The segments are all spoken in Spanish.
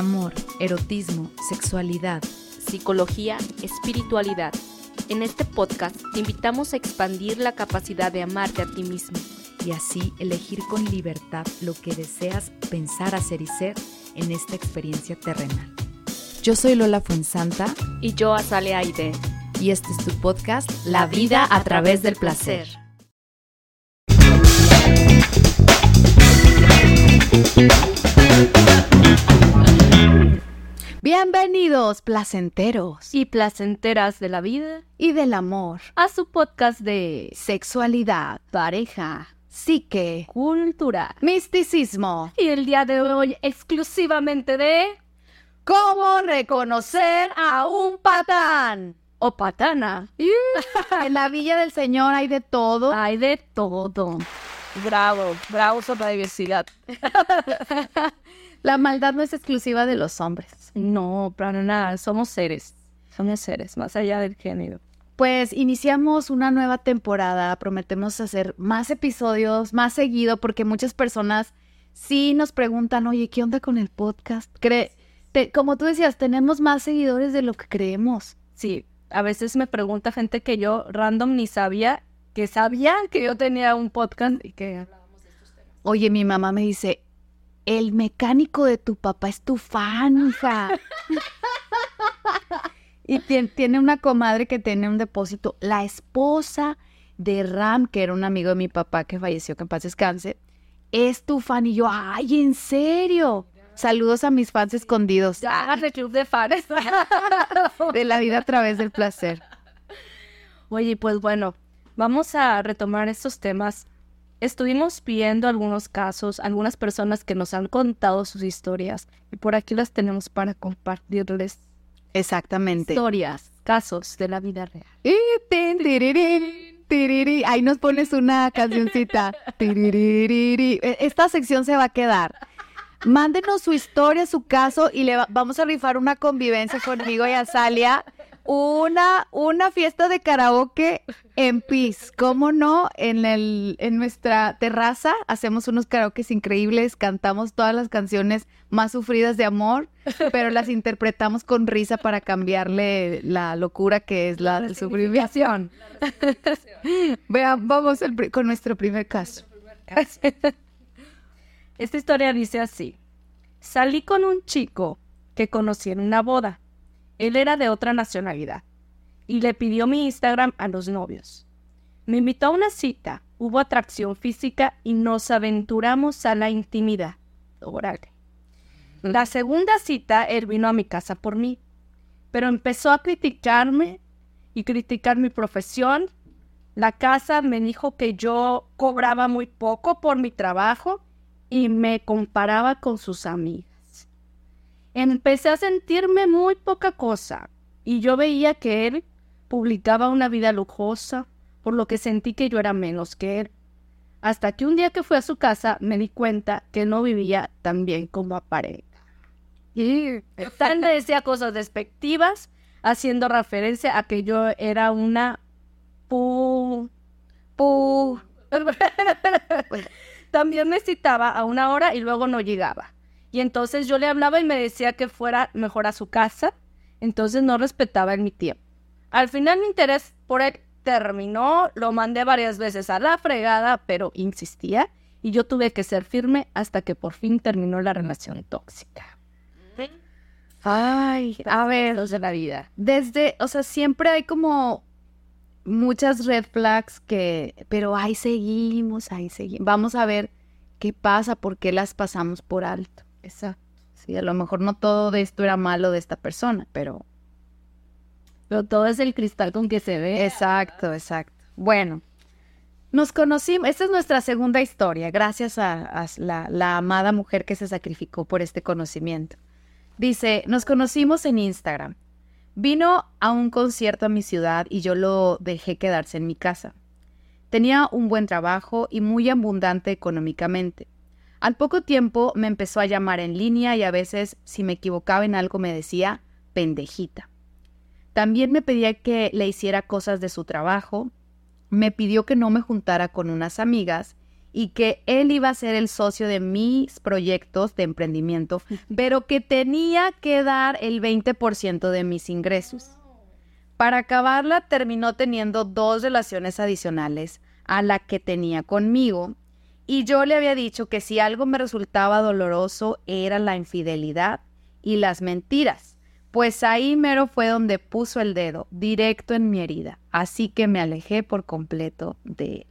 amor, erotismo, sexualidad, psicología, espiritualidad. En este podcast te invitamos a expandir la capacidad de amarte a ti mismo y así elegir con libertad lo que deseas pensar, hacer y ser en esta experiencia terrenal. Yo soy Lola Fuensanta y yo Azale Aide y este es tu podcast La vida a través del placer. Bienvenidos, placenteros y placenteras de la vida y del amor, a su podcast de sexualidad, pareja, psique, cultura, misticismo. Y el día de hoy exclusivamente de cómo reconocer a un patán o patana. en la Villa del Señor hay de todo. Hay de todo. Bravo, bravo sobre la diversidad. la maldad no es exclusiva de los hombres. No, para nada, somos seres. Somos seres, más allá del género. Pues iniciamos una nueva temporada, prometemos hacer más episodios, más seguido, porque muchas personas sí nos preguntan, oye, ¿qué onda con el podcast? como tú decías, tenemos más seguidores de lo que creemos. Sí, a veces me pregunta gente que yo random ni sabía que sabían que yo tenía un podcast y que hablábamos de estos temas. Oye, mi mamá me dice, el mecánico de tu papá es tu fan, hija. y tiene una comadre que tiene un depósito. La esposa de Ram, que era un amigo de mi papá que falleció, que en paz descanse, es tu fan. Y yo, ay, ¿en serio? Saludos a mis fans escondidos. Ya, el club de fans. de la vida a través del placer. Oye, pues bueno, Vamos a retomar estos temas. Estuvimos viendo algunos casos, algunas personas que nos han contado sus historias y por aquí las tenemos para compartirles. Exactamente. Historias, casos de la vida real. Ahí nos pones una cancioncita. E, esta sección se va a quedar. Mándenos su historia, su caso y le vamos a rifar una convivencia conmigo y a Salia una, una fiesta de karaoke en PIS. ¿Cómo no? En, el, en nuestra terraza hacemos unos karaokes increíbles, cantamos todas las canciones más sufridas de amor, pero las interpretamos con risa para cambiarle la locura que es la, del sufrimiento. Vean, vamos con nuestro primer caso. Esta historia dice así. Salí con un chico que conocí en una boda. Él era de otra nacionalidad y le pidió mi Instagram a los novios. Me invitó a una cita, hubo atracción física y nos aventuramos a la intimidad. Órale. La segunda cita, él vino a mi casa por mí, pero empezó a criticarme y criticar mi profesión. La casa me dijo que yo cobraba muy poco por mi trabajo y me comparaba con sus amigas empecé a sentirme muy poca cosa y yo veía que él publicaba una vida lujosa, por lo que sentí que yo era menos que él. Hasta que un día que fui a su casa me di cuenta que no vivía tan bien como aparenta. Y decía cosas despectivas, haciendo referencia a que yo era una pu... pu... También me citaba a una hora y luego no llegaba. Y entonces yo le hablaba y me decía que fuera mejor a su casa, entonces no respetaba en mi tiempo. Al final mi interés por él terminó, lo mandé varias veces a la fregada, pero insistía y yo tuve que ser firme hasta que por fin terminó la relación tóxica. Ay, a ver, de la vida. Desde, o sea, siempre hay como muchas red flags que, pero ahí seguimos, ahí seguimos. Vamos a ver qué pasa, por qué las pasamos por alto. Exacto. Sí, a lo mejor no todo de esto era malo de esta persona, pero... Pero todo es el cristal con que se ve. Exacto, exacto. Bueno, nos conocimos, esta es nuestra segunda historia, gracias a, la, la, amada mujer que se sacrificó por este conocimiento. Dice, nos conocimos en Instagram. Vino a un concierto a mi ciudad y yo lo dejé quedarse en mi casa. Tenía un buen trabajo y muy abundante económicamente. Al poco tiempo me empezó a llamar en línea y a veces, si me equivocaba en algo, me decía pendejita. También me pedía que le hiciera cosas de su trabajo, me pidió que no me juntara con unas amigas y que él iba a ser el socio de mis proyectos de emprendimiento, pero que tenía que dar el 20% de mis ingresos. Para acabarla, terminó teniendo dos relaciones adicionales a la que tenía conmigo y yo le había dicho que si algo me resultaba doloroso era la infidelidad y las mentiras. Pues ahí mero fue donde puso el dedo, directo en mi herida. Así que me alejé por completo de él.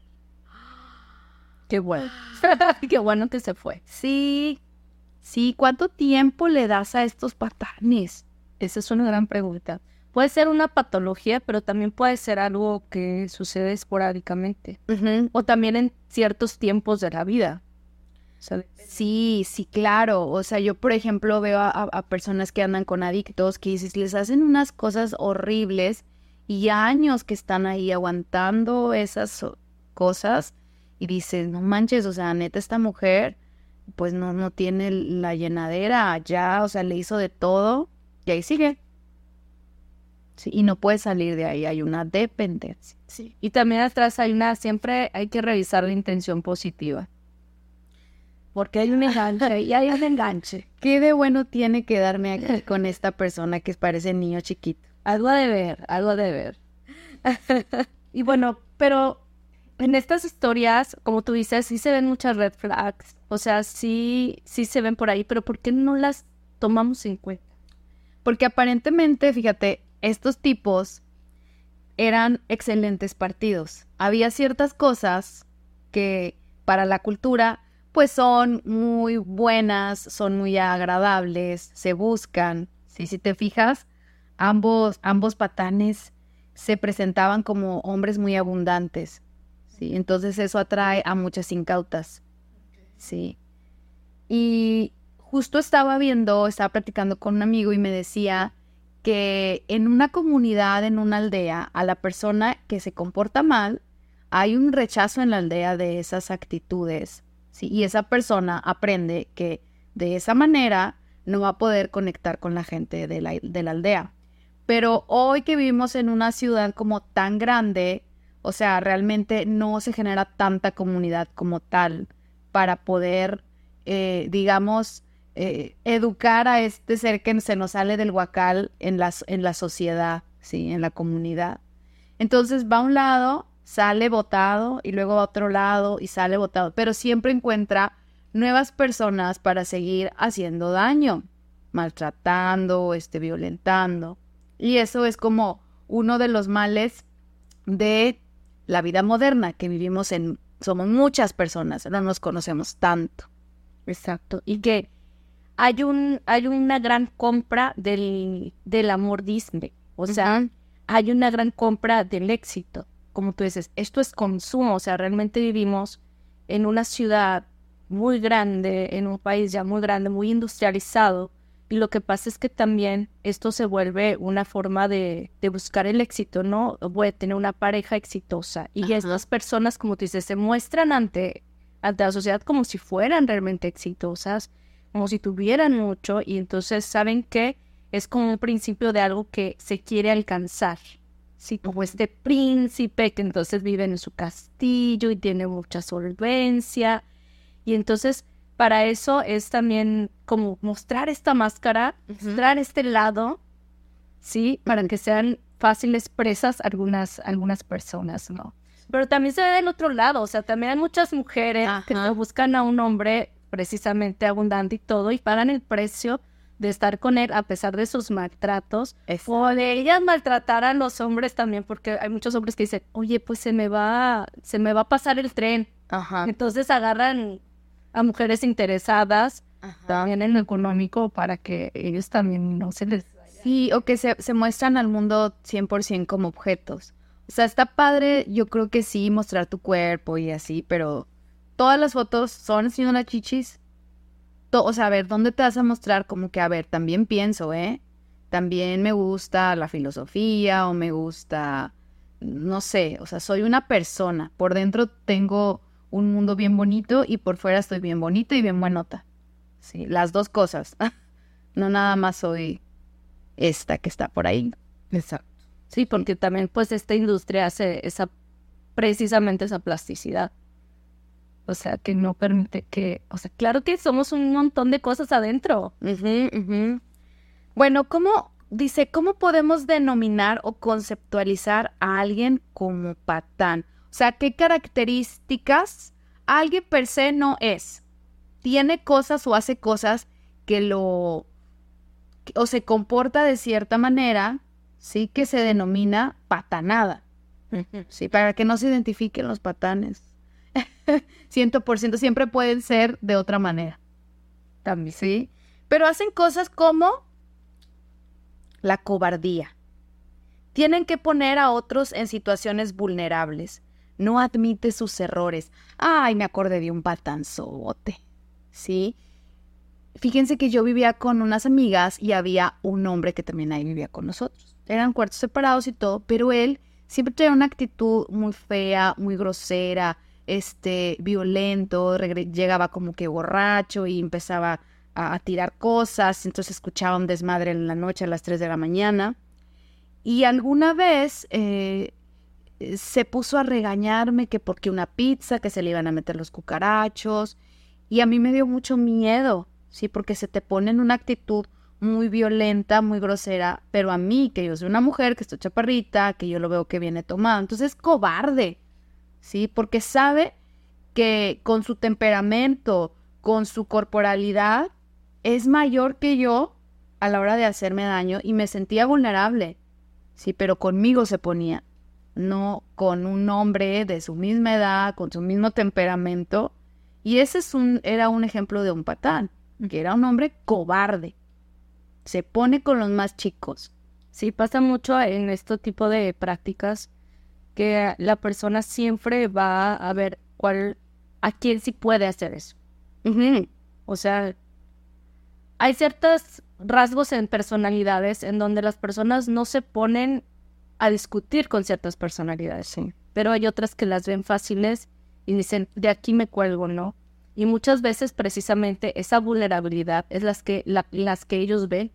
Qué bueno. Qué bueno que se fue. Sí, sí. ¿Cuánto tiempo le das a estos patanes? Esa es una gran pregunta. Puede ser una patología, pero también puede ser algo que sucede esporádicamente. O también en ciertos tiempos de la vida. Sí, sí, claro. O sea, yo, por ejemplo, veo a, personas que andan con adictos que dices, les hacen unas cosas horribles y años que están ahí aguantando esas cosas y dices, no manches, o sea, neta, esta mujer, pues no, no tiene la llenadera ya, o sea, le hizo de todo y ahí sigue. Sí, y no puede salir de ahí, hay una dependencia. Sí. Y también atrás hay una, siempre hay que revisar la intención positiva porque hay un enganche y hay un enganche. ¿Qué de bueno tiene que darme aquí con esta persona que parece niño chiquito? Algo de ver, algo de ver. y bueno, pero en estas historias, como tú dices, sí se ven muchas red flags. O sea, sí, sí se ven por ahí, pero ¿por qué no las tomamos en cuenta? Porque aparentemente, fíjate, estos tipos eran excelentes partidos. Había ciertas cosas que para la cultura pues son muy buenas, son muy agradables, se buscan. ¿sí? Si te fijas, ambos, ambos patanes se presentaban como hombres muy abundantes. ¿sí? Entonces eso atrae a muchas incautas. Sí. Y justo estaba viendo, estaba platicando con un amigo y me decía que en una comunidad, en una aldea, a la persona que se comporta mal, hay un rechazo en la aldea de esas actitudes y esa persona aprende que de esa manera no va a poder conectar con la gente de la, de la aldea. Pero hoy que vivimos en una ciudad como tan grande, o sea, realmente no se genera tanta comunidad como tal para poder, eh, digamos, eh, educar a este ser que se nos sale del huacal en la, en la sociedad, ¿sí? En la comunidad. Entonces va a un lado sale votado y luego a otro lado y sale votado, pero siempre encuentra nuevas personas para seguir haciendo daño, maltratando, este, violentando. Y eso es como uno de los males de la vida moderna que vivimos en, somos muchas personas, no nos conocemos tanto. Exacto. Y que hay un, hay una gran compra del, del amor Disney. O sea, hay una gran compra del éxito como tú dices, esto es consumo, o sea, realmente vivimos en una ciudad muy grande, en un país ya muy grande, muy industrializado, y lo que pasa es que también esto se vuelve una forma de, buscar el éxito, ¿no? Voy a tener una pareja exitosa. Y estas personas, como tú dices, se muestran ante, ante la sociedad como si fueran realmente exitosas, como si tuvieran mucho, y entonces saben que es como un principio de algo que se quiere alcanzar. Sí, como este príncipe que entonces vive en su castillo y tiene mucha solvencia. Y entonces para eso es también como mostrar esta máscara, mostrar este lado, ¿sí? Para que sean fáciles presas algunas, algunas personas, ¿no? Pero también se ve del otro lado, o sea, también hay muchas mujeres que buscan a un hombre precisamente abundante y todo y pagan el precio de estar con él a pesar de sus maltratos o de ellas maltratar a los hombres también porque hay muchos hombres que dicen oye pues se me va se me va a pasar el tren Ajá. entonces agarran a mujeres interesadas también en lo económico para que ellos también no se les sí o que se, se muestran al mundo 100% como objetos. O sea está padre yo creo que sí mostrar tu cuerpo y así pero todas las fotos son haciendo las chichis o sea, a ver, ¿dónde te vas a mostrar? Como que, a ver, también pienso, ¿eh? También me gusta la filosofía o me gusta, no sé, o sea, soy una persona. Por dentro tengo un mundo bien bonito y por fuera estoy bien bonita y bien buenota. Sí, las dos cosas. no nada más soy esta que está por ahí. Exacto. Sí, porque también pues esta industria hace esa precisamente esa plasticidad O sea, que no permite que, o sea, claro que somos un montón de cosas adentro. Bueno, ¿cómo, dice, cómo podemos denominar o conceptualizar a alguien como patán? O sea, ¿qué características alguien per se no es? Tiene cosas o hace cosas que lo, o se comporta de cierta manera, sí, que se denomina patanada. Sí, para que no se identifiquen los patanes. Ciento por ciento siempre pueden ser de otra manera. También. Sí. Pero hacen cosas como la cobardía. Tienen que poner a otros en situaciones vulnerables. No admite sus errores. Ay, me acordé de un patanzote. ¿Sí? Fíjense que yo vivía con unas amigas y había un hombre que también ahí vivía con nosotros. Eran cuartos separados y todo, pero él siempre tenía una actitud muy fea, muy grosera, este, violento, llegaba como que borracho y empezaba a, tirar cosas, entonces escuchaba un desmadre en la noche a las 3 de la mañana. Y alguna vez eh, se puso a regañarme que porque una pizza, que se le iban a meter los cucarachos, y a mí me dio mucho miedo, ¿sí? Porque se te pone en una actitud muy violenta, muy grosera, pero a mí, que yo soy una mujer, que estoy chaparrita, que yo lo veo que viene tomado, entonces es cobarde, ¿sí? Porque sabe que con su temperamento, con su corporalidad, es mayor que yo a la hora de hacerme daño y me sentía vulnerable, sí, pero conmigo se ponía, no con un hombre de su misma edad, con su mismo temperamento, y ese es un, era un ejemplo de un patán, que era un hombre cobarde, se pone con los más chicos. Sí, pasa mucho en este tipo de prácticas que la persona siempre va a ver cuál, a quién sí puede hacer eso. O sea, hay ciertos rasgos en personalidades en donde las personas no se ponen a discutir con ciertas personalidades, sí. pero hay otras que las ven fáciles y dicen, de aquí me cuelgo, ¿no? Y muchas veces precisamente esa vulnerabilidad es las que, las que ellos ven.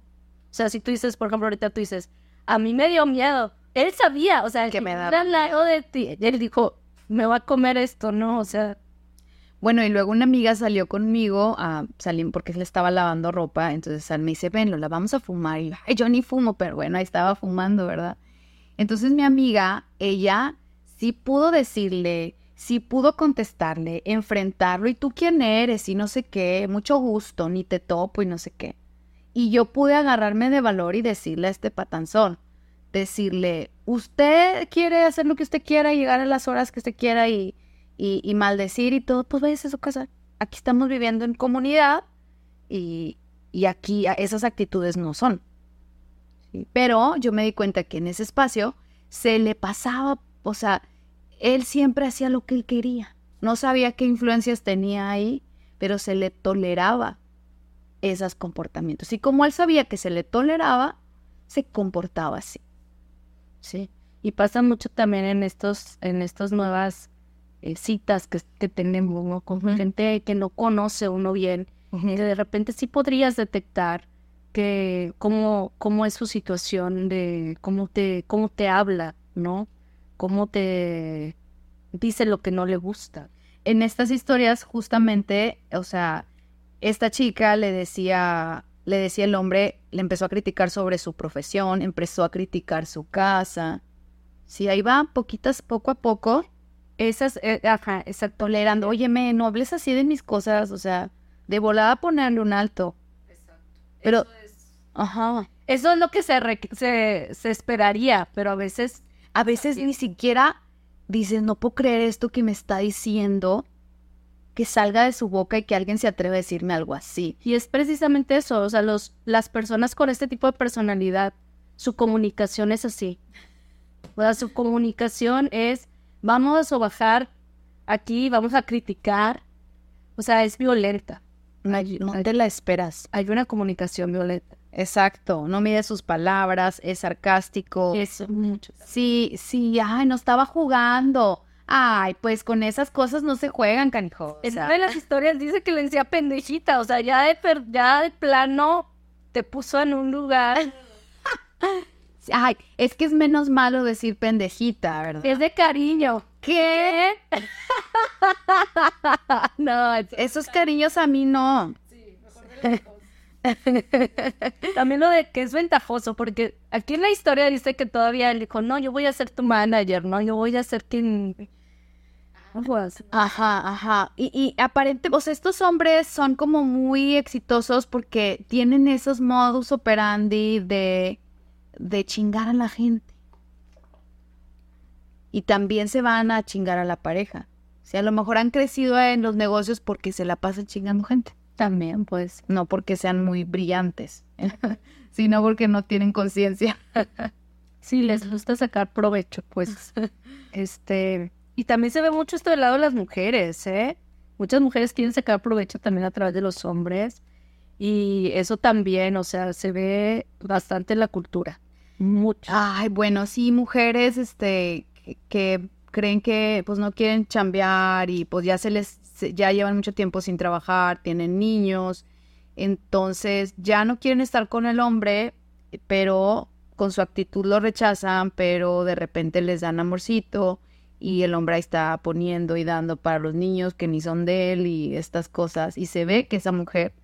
O sea, si tú dices, por ejemplo, ahorita tú dices, a mí me dio miedo. Él sabía, o sea, que me da lado de ti. Él dijo, me va a comer esto, ¿no? O sea, bueno, y luego una amiga salió conmigo a salir porque le estaba lavando ropa. Entonces me dice, ven, lo vamos a fumar. Y yo ni fumo, pero bueno, ahí estaba fumando, ¿verdad? Entonces mi amiga, ella sí pudo decirle, sí pudo contestarle, enfrentarlo. ¿Y tú quién eres? Y no sé qué, mucho gusto, ni te topo y no sé qué. Y yo pude agarrarme de valor y decirle a este patanzón, decirle, usted quiere hacer lo que usted quiera, llegar a las horas que usted quiera y y, maldecir y todo, pues váyase a su casa. Aquí estamos viviendo en comunidad y, aquí esas actitudes no son. Pero yo me di cuenta que en ese espacio se le pasaba, o sea, él siempre hacía lo que él quería. No sabía qué influencias tenía ahí, pero se le toleraba esos comportamientos. Y como él sabía que se le toleraba, se comportaba así. Sí. Y pasa mucho también en estos, en estas nuevas eh, citas que, tenemos con gente que no conoce uno bien, que de repente sí podrías detectar que cómo, cómo es su situación, de cómo te, cómo te habla, ¿no? Cómo te dice lo que no le gusta. En estas historias, justamente, o sea, esta chica le decía, le decía el hombre, le empezó a criticar sobre su profesión, empezó a criticar su casa. Sí, ahí va, poquitas, poco a poco, esas, eh, ajá, está tolerando, óyeme, no hables así de mis cosas, o sea, de volada ponerle un alto. Exacto. Pero, eso es, ajá. Eso es lo que se, se, esperaría, pero a veces... A veces ni siquiera dices, no puedo creer esto que me está diciendo, que salga de su boca y que alguien se atreva a decirme algo así. Y es precisamente eso, o sea, los, las personas con este tipo de personalidad, su comunicación es así. O sea, su comunicación es vamos a bajar aquí, vamos a criticar. O sea, es violenta. No, te la esperas. Hay una comunicación violenta. Exacto, no mide sus palabras, es sarcástico. Eso, mucho. Sí, sí, ay, no estaba jugando. Ay, pues con esas cosas no se juegan, canijo. En una de las historias dice que le decía pendejita, o sea, ya de, ya de plano te puso en un lugar. Ay, es que es menos malo decir pendejita, ¿verdad? Es de cariño. ¿Qué? no, Esos cariños a mí no. También lo de que es ventajoso, porque aquí en la historia dice que todavía él dijo, no, yo voy a ser tu manager, no, yo voy a ser quien... Ajá, ajá. Y, y aparente, o sea, estos hombres son como muy exitosos porque tienen esos modus operandi de, de chingar a la gente. Y también se van a chingar a la pareja. O sea, a lo mejor han crecido en los negocios porque se la pasan chingando gente. También, pues. No porque sean muy brillantes, sino porque no tienen conciencia. sí, les gusta sacar provecho, pues. este. Y también se ve mucho esto del lado de las mujeres, ¿eh? Muchas mujeres quieren sacar provecho también a través de los hombres. Y eso también, o sea, se ve bastante en la cultura. Mucho. Ay, bueno, sí, mujeres, este, que, que creen que pues no quieren chambear y pues ya se les ya llevan mucho tiempo sin trabajar, tienen niños, entonces ya no quieren estar con el hombre, pero con su actitud lo rechazan, pero de repente les dan amorcito y el hombre ahí está poniendo y dando para los niños que ni son de él y estas cosas y se ve que esa mujer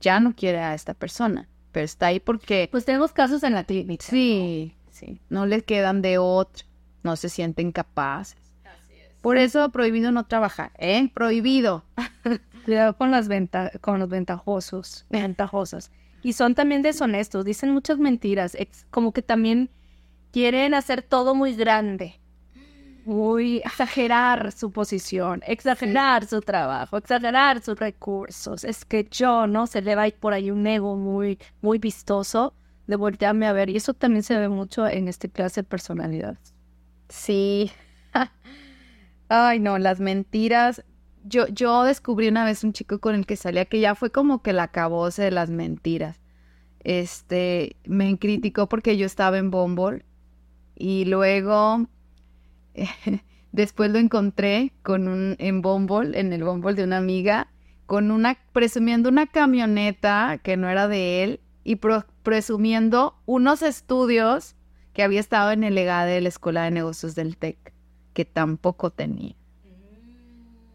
ya no quiere a esta persona, pero está ahí porque pues tenemos casos en la clínica. Sí, sí, no les quedan de otro, no se sienten capaces. Por eso prohibido no trabajar, ¿eh? Prohibido. Cuidado con las venta con los ventajosos, ventajosas. Y son también deshonestos, dicen muchas mentiras, como que también quieren hacer todo muy grande, muy exagerar su posición, exagerar su trabajo, exagerar sus recursos. Es que yo, ¿no? Se le va a ir por ahí un ego muy, muy vistoso de voltearme a ver. Y eso también se ve mucho en este clase de personalidad. Sí. Ay, no, las mentiras. Yo, yo descubrí una vez un chico con el que salía que ya fue como que la acabose de las mentiras. Este, me criticó porque yo estaba en Bumble y luego después lo encontré con un en Bumble, en el Bumble de una amiga, con una presumiendo una camioneta que no era de él y presumiendo unos estudios que había estado en el legado de la Escuela de Negocios del TEC que tampoco tenía.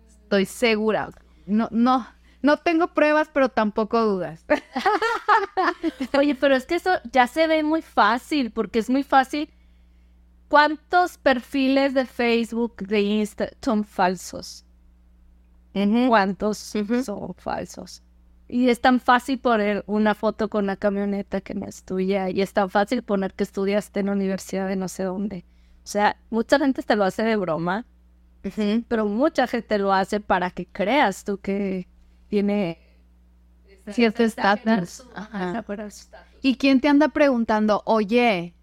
Estoy segura. No, no, no tengo pruebas, pero tampoco dudas. Oye, pero es que eso ya se ve muy fácil, porque es muy fácil. ¿Cuántos perfiles de Facebook, de Insta son falsos? ¿Cuántos son falsos? Y es tan fácil poner una foto con una camioneta que no es tuya. Y es tan fácil poner que estudiaste en la universidad de no sé dónde. O sea, mucha gente te lo hace de broma, pero mucha gente lo hace para que creas tú que tiene cierto estatus. ¿Y quién te anda preguntando, oye,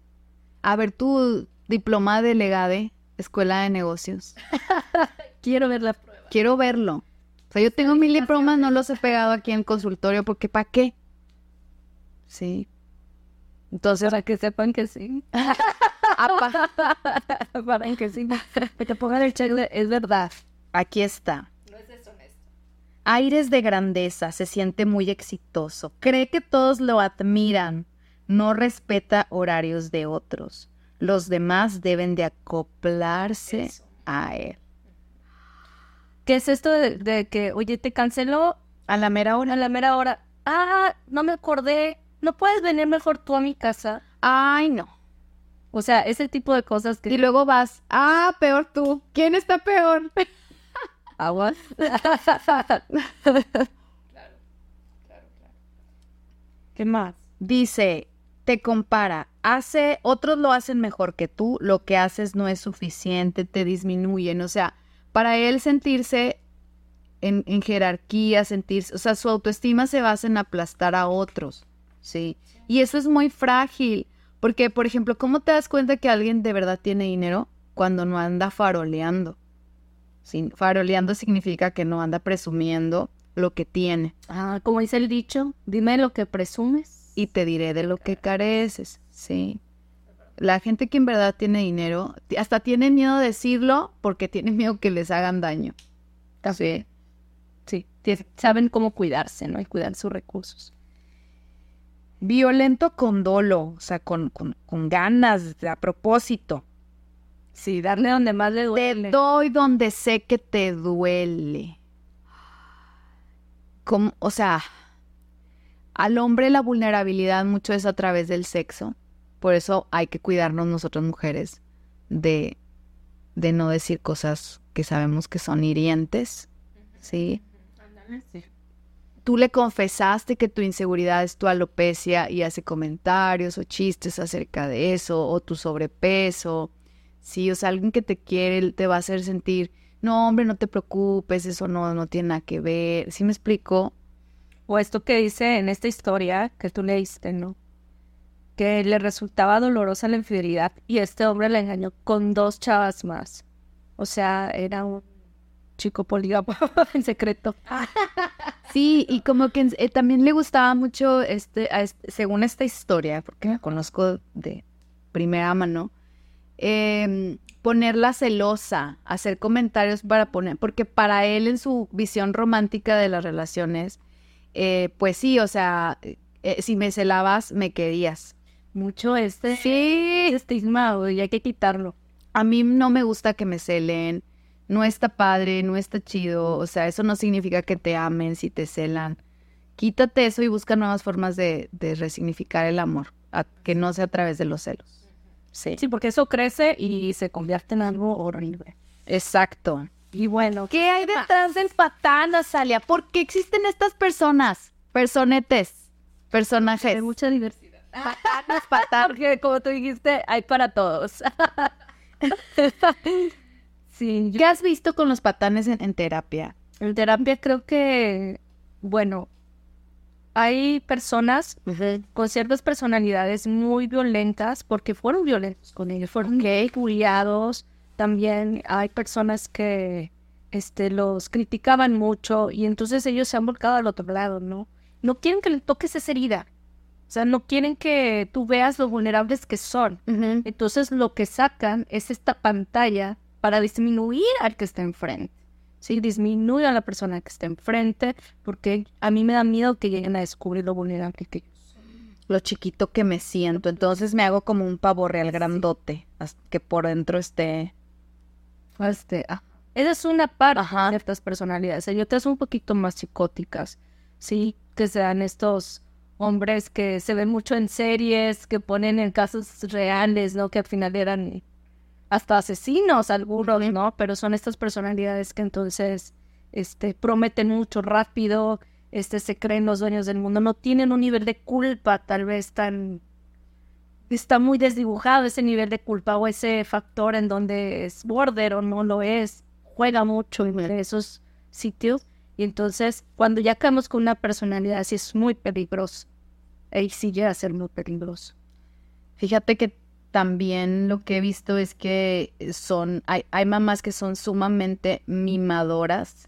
a ver tu diploma de legade, escuela de negocios? Quiero ver la prueba. Quiero verlo. O sea, yo tengo mil diplomas, no los he pegado aquí en el consultorio, porque ¿para qué? Sí. Entonces, para que sepan que sí. para que sí. Que te pongan el check es verdad. Aquí está. No es deshonesto. Aires de grandeza, se siente muy exitoso. Cree que todos lo admiran. No respeta horarios de otros. Los demás deben de acoplarse a él. ¿Qué es esto de, de que, oye, te canceló? A la mera hora. A la mera hora. Ah, no me acordé ¿no puedes venir mejor tú a mi casa? Ay, no. O sea, ese tipo de cosas que... Y luego vas, ah, peor tú. ¿Quién está peor? ¿Aguas? claro, claro, claro, ¿Qué más? Dice, te compara, hace, otros lo hacen mejor que tú, lo que haces no es suficiente, te disminuyen. O sea, para él sentirse en, en jerarquía, sentirse, o sea, su autoestima se basa en aplastar a otros. Sí. Y eso es muy frágil, porque, por ejemplo, ¿cómo te das cuenta que alguien de verdad tiene dinero cuando no anda faroleando? Sí, faroleando significa que no anda presumiendo lo que tiene. Ah, como dice el dicho, dime lo que presumes. Y te diré de lo que careces, sí. La gente que en verdad tiene dinero, hasta tiene miedo de decirlo porque tiene miedo que les hagan daño. Sí. Sí, saben cómo cuidarse, ¿no? Y cuidar sus recursos. Violento con dolo, o sea, con, con, ganas, a propósito. Sí, darle donde más le Te duele. doy donde sé que te duele. Como, o sea, al hombre la vulnerabilidad mucho es a través del sexo. Por eso hay que cuidarnos nosotras mujeres de, de no decir cosas que sabemos que son hirientes. ¿Sí? Tú le confesaste que tu inseguridad es tu alopecia y hace comentarios o chistes acerca de eso, o tu sobrepeso. Sí, o sea, alguien que te quiere te va a hacer sentir, no, hombre, no te preocupes, eso no, no tiene nada que ver. ¿Sí me explico? O esto que dice en esta historia que tú leíste, ¿no? Que le resultaba dolorosa la infidelidad y este hombre la engañó con dos chavas más. O sea, era un chico polígamo en secreto. Sí, y como que eh, también le gustaba mucho, este, a este- según esta historia, porque me conozco de primera mano, em, ponerla celosa, hacer comentarios para poner, porque para él en su visión romántica de las relaciones, eh, pues sí, o sea, eh, si me celabas, me querías. Mucho este Sí, estigma, güey, hay que quitarlo. a mí no me gusta que me celen, no está padre, no está chido, o sea, eso no significa que te amen si te celan. Quítate eso y busca nuevas formas de, de resignificar el amor, a- que no sea a través de los celos. Sí. Sí, porque eso crece y se convierte en algo horrible. Exacto. Y bueno, ¿Qué hay detrás del patán, Azalia? ¿Por qué existen estas personas? Personetes, personajes. hay mucha diversidad. Patanes, patán. Porque como tú dijiste, hay para todos. sí, yo ¿Qué has visto con los patanes en, en terapia? en terapia creo que, bueno, hay personas con ciertas personalidades muy violentas porque fueron violentos con ellos, fueron bulliados. También hay personas que este, los criticaban mucho y entonces ellos se han volcado al otro lado, ¿no? No quieren que le toques esa herida. O sea, no quieren que tú veas lo vulnerables que son. Entonces lo que sacan es esta pantalla para disminuir al que está enfrente. Sí, disminuye a la persona que está enfrente porque a mí me da miedo que lleguen a descubrir lo vulnerable que yo soy. lo chiquito que me siento. Entonces me hago como un pavo real grandote, que por dentro esté. Este, ah, Esa es una parte Ajá. de ciertas personalidades. Hay otras un poquito más psicóticas, sí, que sean estos hombres que se ven mucho en series, que ponen en casos reales, ¿no? Que al final eran hasta asesinos algunos, ¿no? Pero son estas personalidades que entonces este, prometen mucho rápido, este, se creen los dueños del mundo, no tienen un nivel de culpa tal vez tan... Está muy desdibujado ese nivel de culpa o ese factor en donde es border o no lo es, juega mucho en esos sitios. Y entonces, cuando ya caemos con una personalidad así, es muy peligroso. Ahí sí llega a ser muy peligroso. Fíjate que también lo que he visto es que son, hay, hay mamás que son sumamente mimadoras,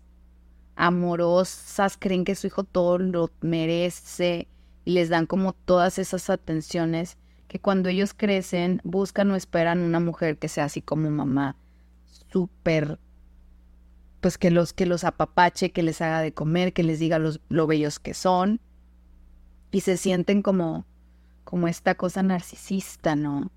amorosas, creen que su hijo todo lo merece y les dan como todas esas atenciones que cuando ellos crecen buscan o esperan una mujer que sea así como mamá, súper, pues que los, que los apapache, que les haga de comer, que les diga los, lo bellos que son y se sienten como, como esta cosa narcisista, ¿no?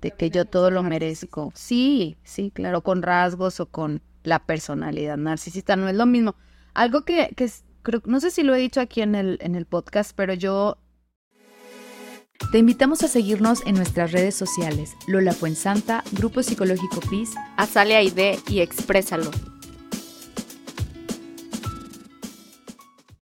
De que yo todo lo merezco. Sí, sí, claro, con rasgos o con la personalidad narcisista, no es lo mismo. Algo que, que creo, no sé si lo he dicho aquí en el, en el podcast, pero yo te invitamos a seguirnos en nuestras redes sociales, Lola Fuensanta, Grupo Psicológico PIS, Azalea ID y exprésalo.